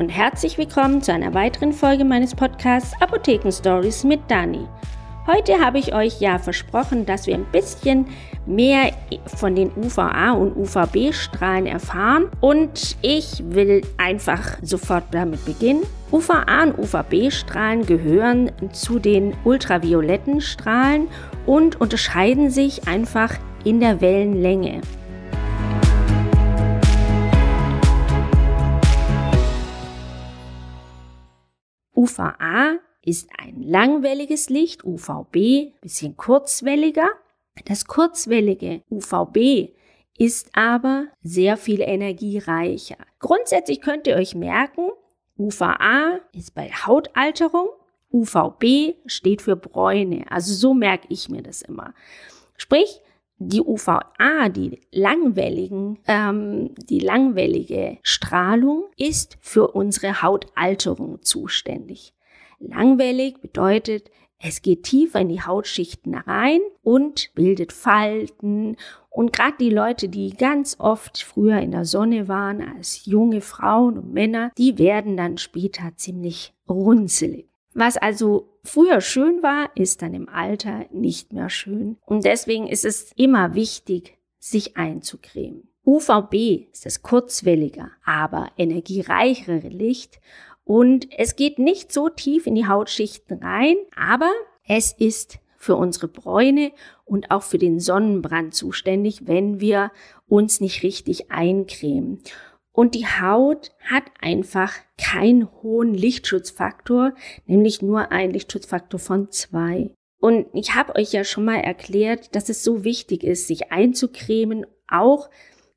Und herzlich willkommen zu einer weiteren Folge meines Podcasts Apotheken Stories mit Dani. Heute habe ich euch ja versprochen, dass wir ein bisschen mehr von den UVA und UVB-Strahlen erfahren und ich will einfach sofort damit beginnen. UVA und UVB-Strahlen gehören zu den ultravioletten Strahlen und unterscheiden sich einfach in der Wellenlänge. UVA ist ein langwelliges Licht, UVB bisschen kurzwelliger. Das kurzwellige UVB ist aber sehr viel energiereicher. Grundsätzlich könnt ihr euch merken, UVA ist bei Hautalterung, UVB steht für Bräune. Also so merke ich mir das immer. Sprich, die UVA, die langwelligen, ähm, die langwellige Strahlung ist für unsere Hautalterung zuständig. Langwellig bedeutet, es geht tiefer in die Hautschichten rein und bildet Falten. Und gerade die Leute, die ganz oft früher in der Sonne waren, als junge Frauen und Männer, die werden dann später ziemlich runzelig. Was also früher schön war, ist dann im Alter nicht mehr schön. Und deswegen ist es immer wichtig, sich einzucremen. UVB ist das kurzwelliger, aber energiereichere Licht und es geht nicht so tief in die Hautschichten rein, aber es ist für unsere Bräune und auch für den Sonnenbrand zuständig, wenn wir uns nicht richtig eincremen. Und die Haut hat einfach keinen hohen Lichtschutzfaktor, nämlich nur einen Lichtschutzfaktor von zwei. Und ich habe euch ja schon mal erklärt, dass es so wichtig ist, sich einzucremen, auch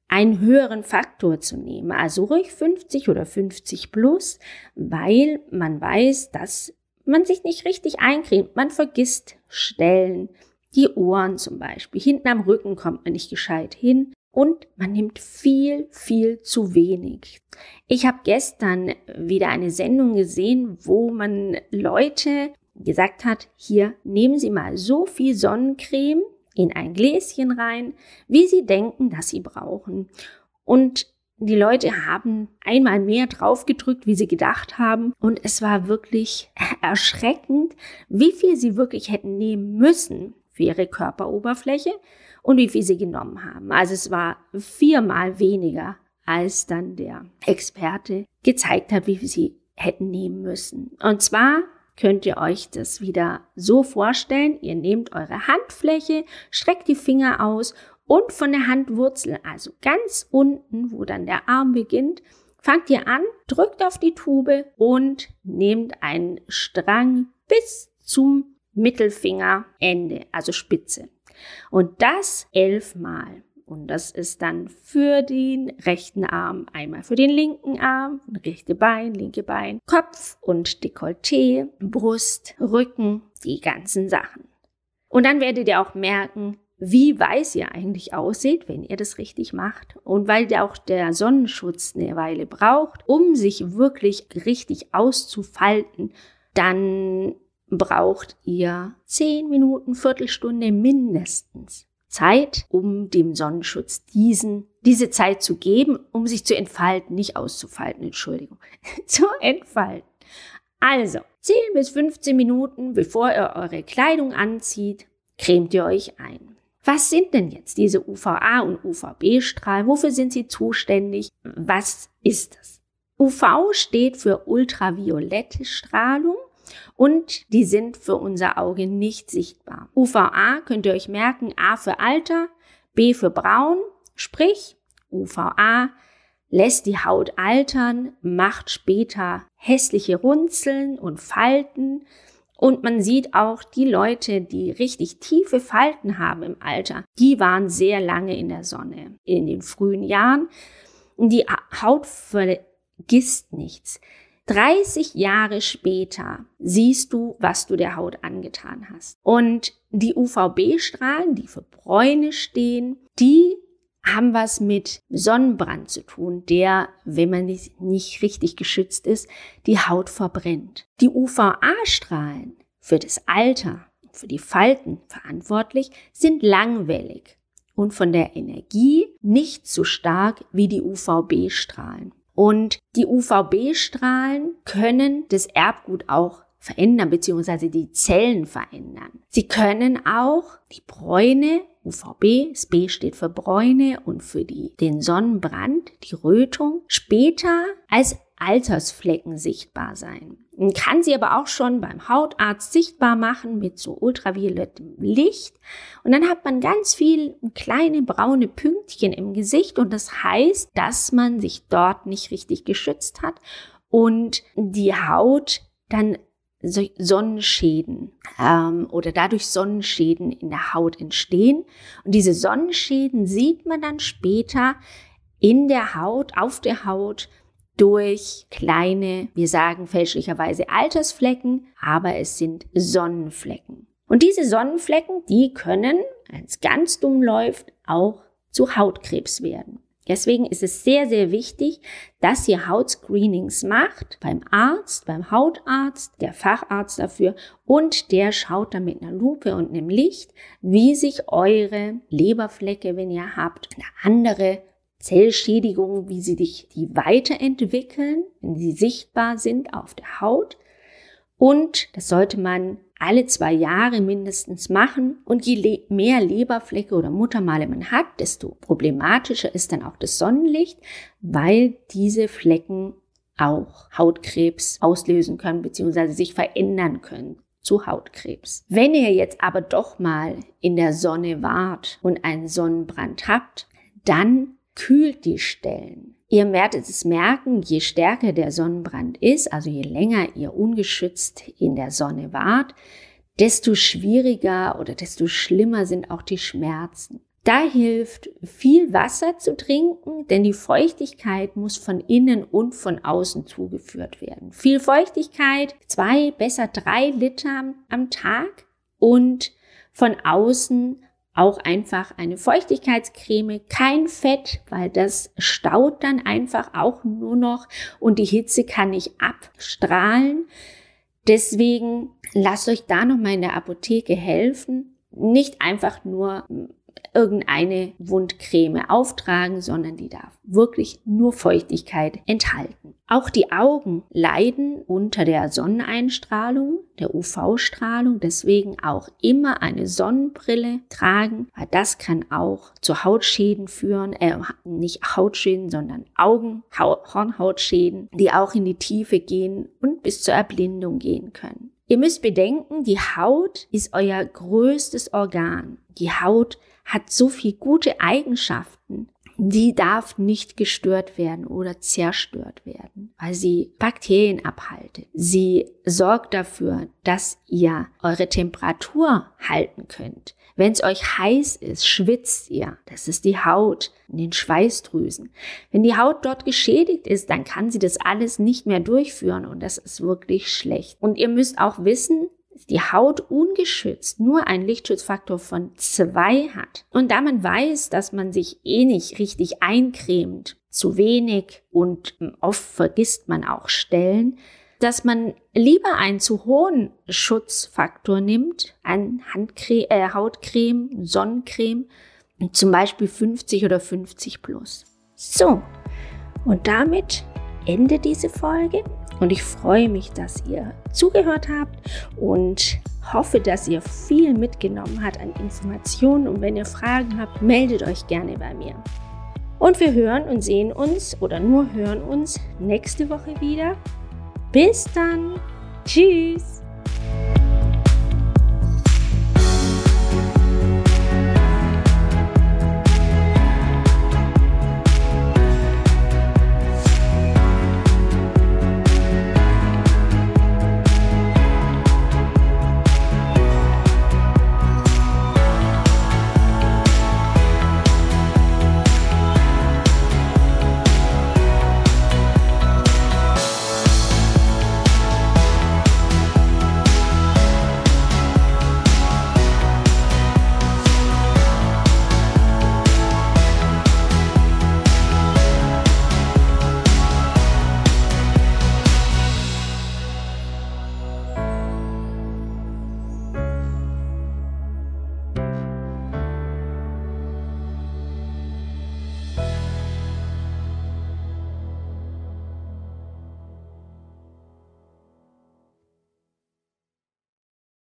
einen höheren Faktor zu nehmen, also ruhig 50 oder 50 plus, weil man weiß, dass man sich nicht richtig eincremt. Man vergisst Stellen, die Ohren zum Beispiel. Hinten am Rücken kommt man nicht gescheit hin und man nimmt viel, viel zu wenig. Ich habe gestern wieder eine Sendung gesehen, wo man Leute gesagt hat, hier nehmen Sie mal so viel Sonnencreme in ein Gläschen rein, wie Sie denken, dass Sie brauchen. Und die Leute haben einmal mehr draufgedrückt, wie sie gedacht haben. Und es war wirklich erschreckend, wie viel sie wirklich hätten nehmen müssen für ihre Körperoberfläche und wie viel sie genommen haben. Also es war viermal weniger, als dann der Experte gezeigt hat, wie viel sie hätten nehmen müssen. Und zwar könnt ihr euch das wieder so vorstellen. Ihr nehmt eure Handfläche, streckt die Finger aus und von der Handwurzel, also ganz unten, wo dann der Arm beginnt, fangt ihr an, drückt auf die Tube und nehmt einen Strang bis zum Mittelfingerende, also Spitze. Und das elfmal. Und das ist dann für den rechten Arm, einmal für den linken Arm, rechte Bein, linke Bein, Kopf und Dekolleté, Brust, Rücken, die ganzen Sachen. Und dann werdet ihr auch merken, wie weiß ihr eigentlich aussieht, wenn ihr das richtig macht. Und weil ja auch der Sonnenschutz eine Weile braucht, um sich wirklich richtig auszufalten, dann braucht ihr zehn Minuten, Viertelstunde mindestens Zeit, um dem Sonnenschutz diesen, diese Zeit zu geben, um sich zu entfalten, nicht auszufalten, Entschuldigung, zu entfalten. Also, 10 bis 15 Minuten, bevor ihr eure Kleidung anzieht, cremt ihr euch ein. Was sind denn jetzt diese UVA und UVB-Strahlen? Wofür sind sie zuständig? Was ist es? UV steht für ultraviolette Strahlung und die sind für unser Auge nicht sichtbar. UVA könnt ihr euch merken, A für Alter, B für Braun, sprich UVA lässt die Haut altern, macht später hässliche Runzeln und Falten, und man sieht auch, die Leute, die richtig tiefe Falten haben im Alter, die waren sehr lange in der Sonne in den frühen Jahren. Die Haut vergisst nichts. 30 Jahre später siehst du, was du der Haut angetan hast. Und die UVB-Strahlen, die für Bräune stehen, die haben was mit Sonnenbrand zu tun, der, wenn man nicht richtig geschützt ist, die Haut verbrennt. Die UVA-Strahlen für das Alter, für die Falten verantwortlich, sind langwellig und von der Energie nicht so stark wie die UVB-Strahlen. Und die UVB-Strahlen können das Erbgut auch verändern, beziehungsweise die Zellen verändern. Sie können auch die Bräune, UVB, das B steht für Bräune und für die, den Sonnenbrand, die Rötung, später als Altersflecken sichtbar sein. Man kann sie aber auch schon beim Hautarzt sichtbar machen mit so ultraviolettem Licht. Und dann hat man ganz viel kleine braune Pünktchen im Gesicht und das heißt, dass man sich dort nicht richtig geschützt hat und die Haut dann Sonnenschäden ähm, oder dadurch Sonnenschäden in der Haut entstehen. Und diese Sonnenschäden sieht man dann später in der Haut, auf der Haut durch kleine, wir sagen fälschlicherweise Altersflecken, aber es sind Sonnenflecken. Und diese Sonnenflecken, die können, wenn es ganz dumm läuft, auch zu Hautkrebs werden. Deswegen ist es sehr, sehr wichtig, dass ihr Hautscreenings macht beim Arzt, beim Hautarzt, der Facharzt dafür und der schaut dann mit einer Lupe und einem Licht, wie sich eure Leberflecke, wenn ihr habt, eine andere Zellschädigungen, wie sie dich, die weiterentwickeln, wenn sie sichtbar sind auf der Haut. Und das sollte man alle zwei Jahre mindestens machen. Und je mehr Leberflecke oder Muttermale man hat, desto problematischer ist dann auch das Sonnenlicht, weil diese Flecken auch Hautkrebs auslösen können bzw. sich verändern können zu Hautkrebs. Wenn ihr jetzt aber doch mal in der Sonne wart und einen Sonnenbrand habt, dann kühlt die Stellen. Ihr werdet es merken, je stärker der Sonnenbrand ist, also je länger ihr ungeschützt in der Sonne wart, desto schwieriger oder desto schlimmer sind auch die Schmerzen. Da hilft viel Wasser zu trinken, denn die Feuchtigkeit muss von innen und von außen zugeführt werden. Viel Feuchtigkeit, zwei, besser drei Liter am Tag und von außen auch einfach eine Feuchtigkeitscreme, kein Fett, weil das staut dann einfach auch nur noch und die Hitze kann nicht abstrahlen. Deswegen lasst euch da noch mal in der Apotheke helfen. Nicht einfach nur irgendeine Wundcreme auftragen, sondern die darf wirklich nur Feuchtigkeit enthalten. Auch die Augen leiden unter der Sonneneinstrahlung, der UV-Strahlung, deswegen auch immer eine Sonnenbrille tragen, weil das kann auch zu Hautschäden führen, äh, nicht Hautschäden, sondern Augen, Hornhautschäden, die auch in die Tiefe gehen und bis zur Erblindung gehen können. Ihr müsst bedenken, die Haut ist euer größtes Organ. Die Haut hat so viel gute Eigenschaften, die darf nicht gestört werden oder zerstört werden, weil sie Bakterien abhaltet. Sie sorgt dafür, dass ihr eure Temperatur halten könnt. Wenn es euch heiß ist, schwitzt ihr. Das ist die Haut in den Schweißdrüsen. Wenn die Haut dort geschädigt ist, dann kann sie das alles nicht mehr durchführen und das ist wirklich schlecht. Und ihr müsst auch wissen, die Haut ungeschützt nur einen Lichtschutzfaktor von zwei hat und da man weiß, dass man sich eh nicht richtig eincremt, zu wenig und oft vergisst man auch Stellen, dass man lieber einen zu hohen Schutzfaktor nimmt, ein Handcreme, äh, Hautcreme, Sonnencreme, zum Beispiel 50 oder 50 plus. So, und damit endet diese Folge. Und ich freue mich, dass ihr zugehört habt und hoffe, dass ihr viel mitgenommen habt an Informationen. Und wenn ihr Fragen habt, meldet euch gerne bei mir. Und wir hören und sehen uns oder nur hören uns nächste Woche wieder. Bis dann. Tschüss.